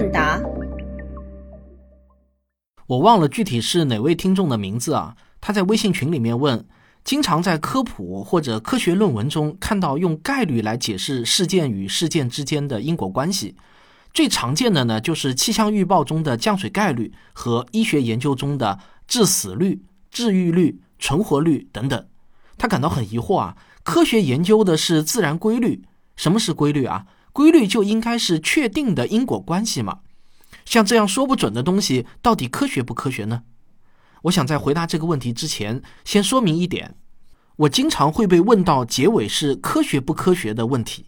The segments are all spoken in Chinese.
问答。我忘了具体是哪位听众的名字啊？他在微信群里面问：经常在科普或者科学论文中看到用概率来解释事件与事件之间的因果关系，最常见的呢就是气象预报中的降水概率和医学研究中的致死率、治愈率、存活率等等。他感到很疑惑啊，科学研究的是自然规律，什么是规律啊？规律就应该是确定的因果关系嘛？像这样说不准的东西，到底科学不科学呢？我想在回答这个问题之前，先说明一点：我经常会被问到结尾是科学不科学的问题。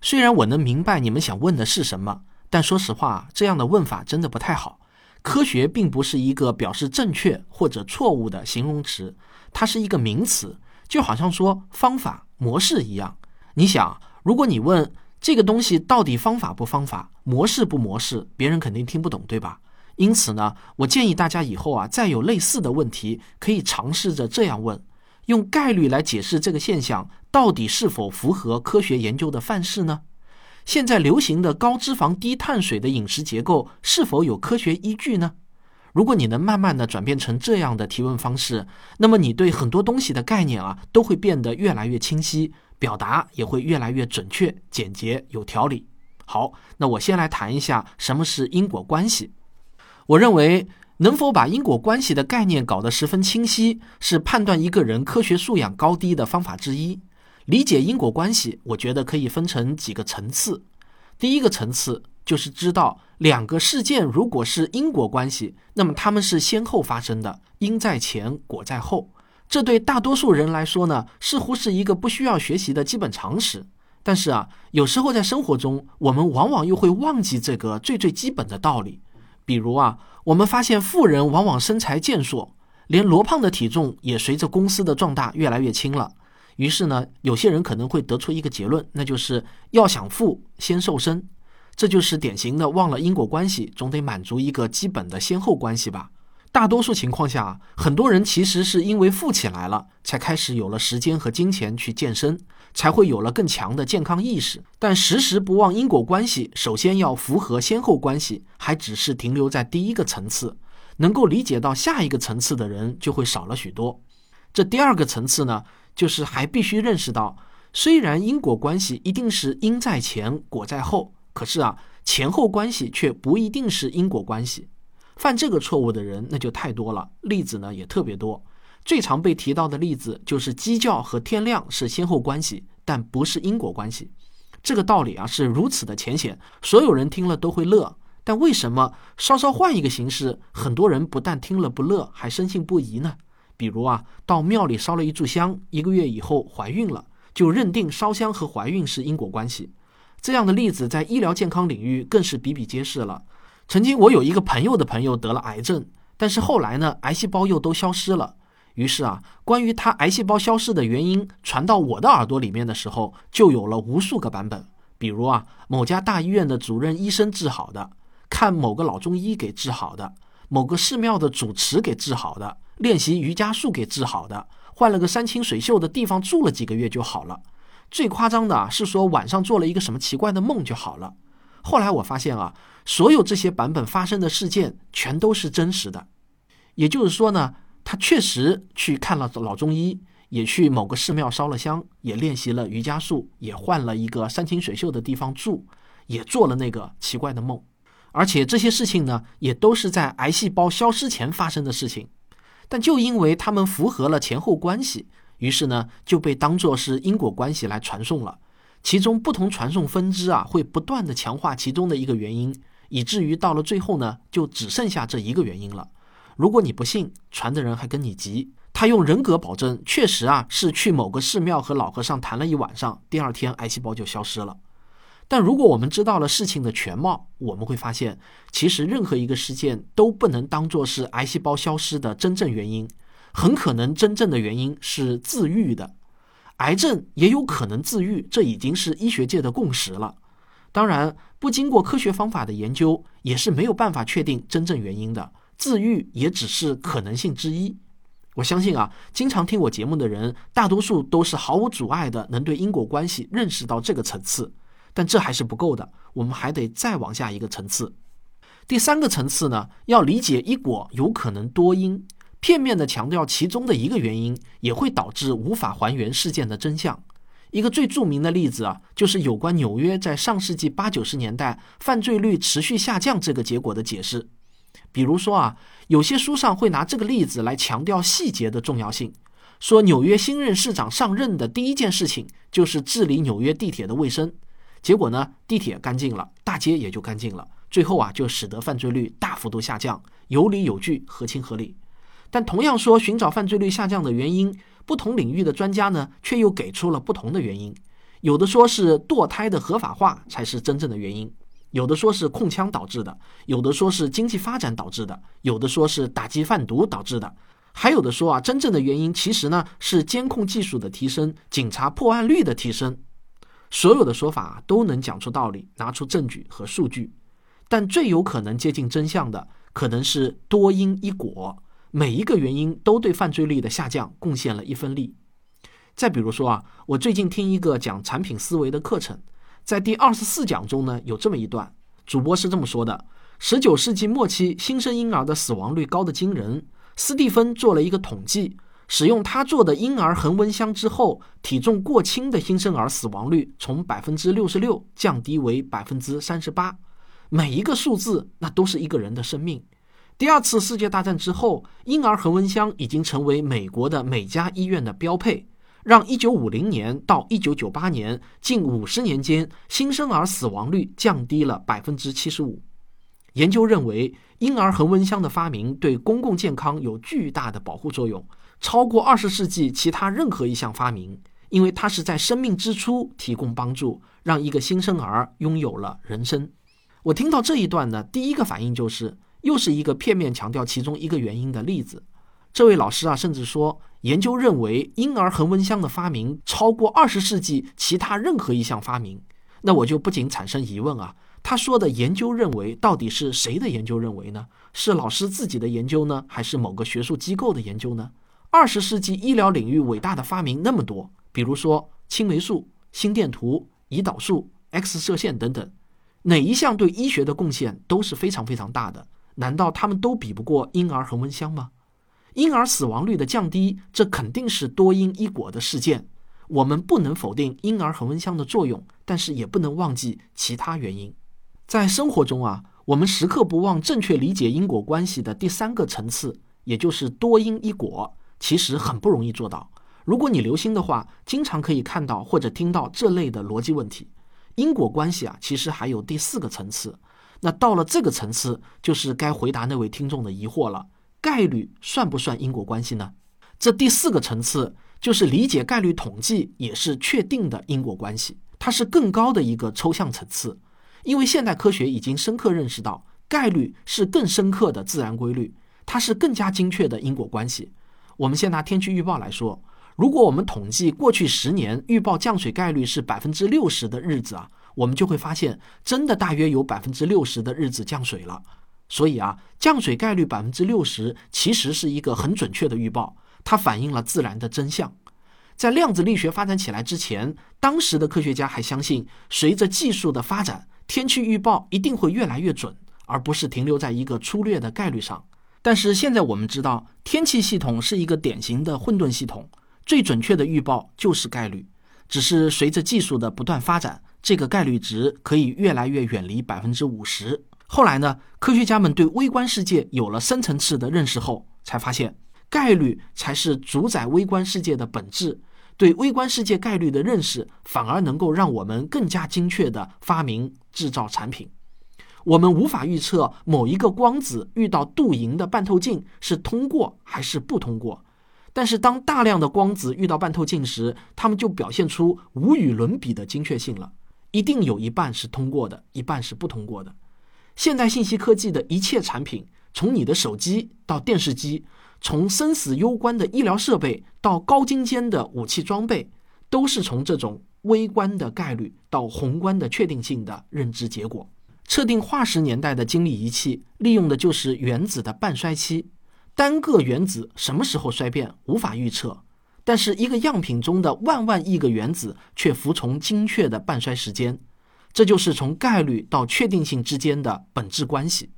虽然我能明白你们想问的是什么，但说实话，这样的问法真的不太好。科学并不是一个表示正确或者错误的形容词，它是一个名词，就好像说方法、模式一样。你想，如果你问，这个东西到底方法不方法，模式不模式，别人肯定听不懂，对吧？因此呢，我建议大家以后啊，再有类似的问题，可以尝试着这样问：用概率来解释这个现象，到底是否符合科学研究的范式呢？现在流行的高脂肪、低碳水的饮食结构是否有科学依据呢？如果你能慢慢的转变成这样的提问方式，那么你对很多东西的概念啊，都会变得越来越清晰。表达也会越来越准确、简洁、有条理。好，那我先来谈一下什么是因果关系。我认为，能否把因果关系的概念搞得十分清晰，是判断一个人科学素养高低的方法之一。理解因果关系，我觉得可以分成几个层次。第一个层次就是知道两个事件如果是因果关系，那么他们是先后发生的，因在前，果在后。这对大多数人来说呢，似乎是一个不需要学习的基本常识。但是啊，有时候在生活中，我们往往又会忘记这个最最基本的道理。比如啊，我们发现富人往往身材健硕，连罗胖的体重也随着公司的壮大越来越轻了。于是呢，有些人可能会得出一个结论，那就是要想富，先瘦身。这就是典型的忘了因果关系，总得满足一个基本的先后关系吧。大多数情况下，很多人其实是因为富起来了，才开始有了时间和金钱去健身，才会有了更强的健康意识。但时时不忘因果关系，首先要符合先后关系，还只是停留在第一个层次。能够理解到下一个层次的人就会少了许多。这第二个层次呢，就是还必须认识到，虽然因果关系一定是因在前，果在后，可是啊，前后关系却不一定是因果关系。犯这个错误的人那就太多了，例子呢也特别多。最常被提到的例子就是鸡叫和天亮是先后关系，但不是因果关系。这个道理啊是如此的浅显，所有人听了都会乐。但为什么稍稍换一个形式，很多人不但听了不乐，还深信不疑呢？比如啊，到庙里烧了一炷香，一个月以后怀孕了，就认定烧香和怀孕是因果关系。这样的例子在医疗健康领域更是比比皆是了。曾经我有一个朋友的朋友得了癌症，但是后来呢，癌细胞又都消失了。于是啊，关于他癌细胞消失的原因传到我的耳朵里面的时候，就有了无数个版本。比如啊，某家大医院的主任医生治好的，看某个老中医给治好的，某个寺庙的主持给治好的，练习瑜伽术给治好的，换了个山清水秀的地方住了几个月就好了。最夸张的是说晚上做了一个什么奇怪的梦就好了。后来我发现啊。所有这些版本发生的事件全都是真实的，也就是说呢，他确实去看了老中医，也去某个寺庙烧了香，也练习了瑜伽术，也换了一个山清水秀的地方住，也做了那个奇怪的梦，而且这些事情呢，也都是在癌细胞消失前发生的事情，但就因为他们符合了前后关系，于是呢，就被当作是因果关系来传送了，其中不同传送分支啊，会不断的强化其中的一个原因。以至于到了最后呢，就只剩下这一个原因了。如果你不信，传的人还跟你急，他用人格保证，确实啊是去某个寺庙和老和尚谈了一晚上，第二天癌细胞就消失了。但如果我们知道了事情的全貌，我们会发现，其实任何一个事件都不能当做是癌细胞消失的真正原因，很可能真正的原因是自愈的。癌症也有可能自愈，这已经是医学界的共识了。当然，不经过科学方法的研究，也是没有办法确定真正原因的。自愈也只是可能性之一。我相信啊，经常听我节目的人，大多数都是毫无阻碍的能对因果关系认识到这个层次。但这还是不够的，我们还得再往下一个层次。第三个层次呢，要理解一果有可能多因，片面的强调其中的一个原因，也会导致无法还原事件的真相。一个最著名的例子啊，就是有关纽约在上世纪八九十年代犯罪率持续下降这个结果的解释。比如说啊，有些书上会拿这个例子来强调细节的重要性，说纽约新任市长上任的第一件事情就是治理纽约地铁的卫生，结果呢，地铁干净了，大街也就干净了。最后啊，就使得犯罪率大幅度下降，有理有据，合情合理。但同样说寻找犯罪率下降的原因，不同领域的专家呢，却又给出了不同的原因。有的说是堕胎的合法化才是真正的原因，有的说是控枪导致的，有的说是经济发展导致的，有的说是打击贩毒导致的，还有的说啊，真正的原因其实呢是监控技术的提升，警察破案率的提升。所有的说法都能讲出道理，拿出证据和数据。但最有可能接近真相的，可能是多因一果，每一个原因都对犯罪率的下降贡献了一分力。再比如说啊，我最近听一个讲产品思维的课程，在第二十四讲中呢，有这么一段，主播是这么说的：十九世纪末期，新生婴儿的死亡率高得惊人。斯蒂芬做了一个统计，使用他做的婴儿恒温箱之后，体重过轻的新生儿死亡率从百分之六十六降低为百分之三十八。每一个数字，那都是一个人的生命。第二次世界大战之后，婴儿恒温箱已经成为美国的每家医院的标配，让1950年到1998年近五十年间新生儿死亡率降低了百分之七十五。研究认为，婴儿恒温箱的发明对公共健康有巨大的保护作用，超过二十世纪其他任何一项发明，因为它是在生命之初提供帮助，让一个新生儿拥有了人生。我听到这一段呢，第一个反应就是又是一个片面强调其中一个原因的例子。这位老师啊，甚至说研究认为婴儿恒温箱的发明超过二十世纪其他任何一项发明。那我就不仅产生疑问啊，他说的研究认为到底是谁的研究认为呢？是老师自己的研究呢，还是某个学术机构的研究呢？二十世纪医疗领域伟大的发明那么多，比如说青霉素、心电图、胰岛素、X 射线等等。哪一项对医学的贡献都是非常非常大的？难道他们都比不过婴儿恒温箱吗？婴儿死亡率的降低，这肯定是多因一果的事件。我们不能否定婴儿恒温箱的作用，但是也不能忘记其他原因。在生活中啊，我们时刻不忘正确理解因果关系的第三个层次，也就是多因一果，其实很不容易做到。如果你留心的话，经常可以看到或者听到这类的逻辑问题。因果关系啊，其实还有第四个层次。那到了这个层次，就是该回答那位听众的疑惑了：概率算不算因果关系呢？这第四个层次就是理解概率统计也是确定的因果关系，它是更高的一个抽象层次。因为现代科学已经深刻认识到，概率是更深刻的自然规律，它是更加精确的因果关系。我们先拿天气预报来说。如果我们统计过去十年预报降水概率是百分之六十的日子啊，我们就会发现，真的大约有百分之六十的日子降水了。所以啊，降水概率百分之六十其实是一个很准确的预报，它反映了自然的真相。在量子力学发展起来之前，当时的科学家还相信，随着技术的发展，天气预报一定会越来越准，而不是停留在一个粗略的概率上。但是现在我们知道，天气系统是一个典型的混沌系统。最准确的预报就是概率，只是随着技术的不断发展，这个概率值可以越来越远离百分之五十。后来呢，科学家们对微观世界有了深层次的认识后，才发现概率才是主宰微观世界的本质。对微观世界概率的认识，反而能够让我们更加精确地发明制造产品。我们无法预测某一个光子遇到镀银的半透镜是通过还是不通过。但是，当大量的光子遇到半透镜时，它们就表现出无与伦比的精确性了。一定有一半是通过的，一半是不通过的。现代信息科技的一切产品，从你的手机到电视机，从生死攸关的医疗设备到高精尖的武器装备，都是从这种微观的概率到宏观的确定性的认知结果。测定化石年代的精密仪器，利用的就是原子的半衰期。单个原子什么时候衰变无法预测，但是一个样品中的万万亿个原子却服从精确的半衰时间，这就是从概率到确定性之间的本质关系。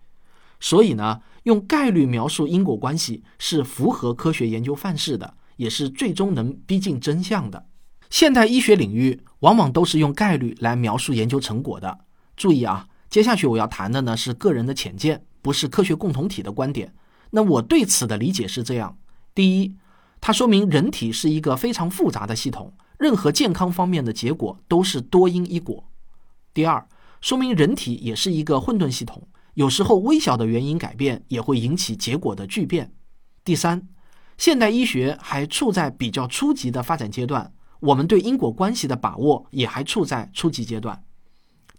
所以呢，用概率描述因果关系是符合科学研究范式的，也是最终能逼近真相的。现代医学领域往往都是用概率来描述研究成果的。注意啊，接下去我要谈的呢是个人的浅见，不是科学共同体的观点。那我对此的理解是这样：第一，它说明人体是一个非常复杂的系统，任何健康方面的结果都是多因一果；第二，说明人体也是一个混沌系统。有时候微小的原因改变也会引起结果的巨变。第三，现代医学还处在比较初级的发展阶段，我们对因果关系的把握也还处在初级阶段。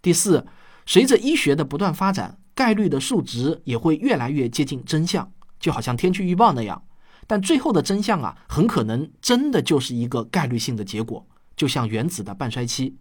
第四，随着医学的不断发展，概率的数值也会越来越接近真相，就好像天气预报那样。但最后的真相啊，很可能真的就是一个概率性的结果，就像原子的半衰期。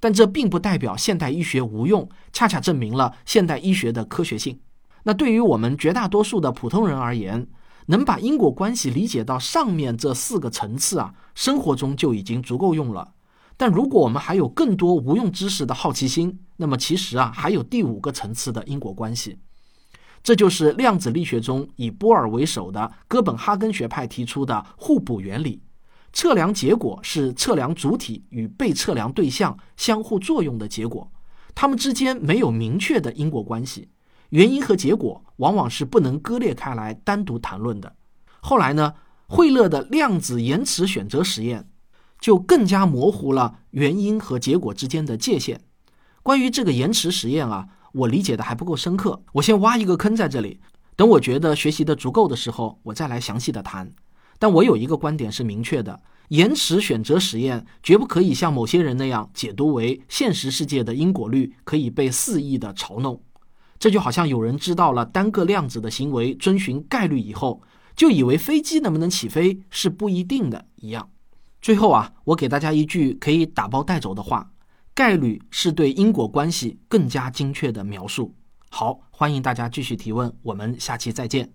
但这并不代表现代医学无用，恰恰证明了现代医学的科学性。那对于我们绝大多数的普通人而言，能把因果关系理解到上面这四个层次啊，生活中就已经足够用了。但如果我们还有更多无用知识的好奇心，那么其实啊，还有第五个层次的因果关系，这就是量子力学中以波尔为首的哥本哈根学派提出的互补原理。测量结果是测量主体与被测量对象相互作用的结果，它们之间没有明确的因果关系，原因和结果往往是不能割裂开来单独谈论的。后来呢，惠勒的量子延迟选择实验就更加模糊了原因和结果之间的界限。关于这个延迟实验啊，我理解的还不够深刻，我先挖一个坑在这里，等我觉得学习的足够的时候，我再来详细的谈。但我有一个观点是明确的：延迟选择实验绝不可以像某些人那样解读为现实世界的因果律可以被肆意的嘲弄。这就好像有人知道了单个量子的行为遵循概率以后，就以为飞机能不能起飞是不一定的一样。最后啊，我给大家一句可以打包带走的话：概率是对因果关系更加精确的描述。好，欢迎大家继续提问，我们下期再见。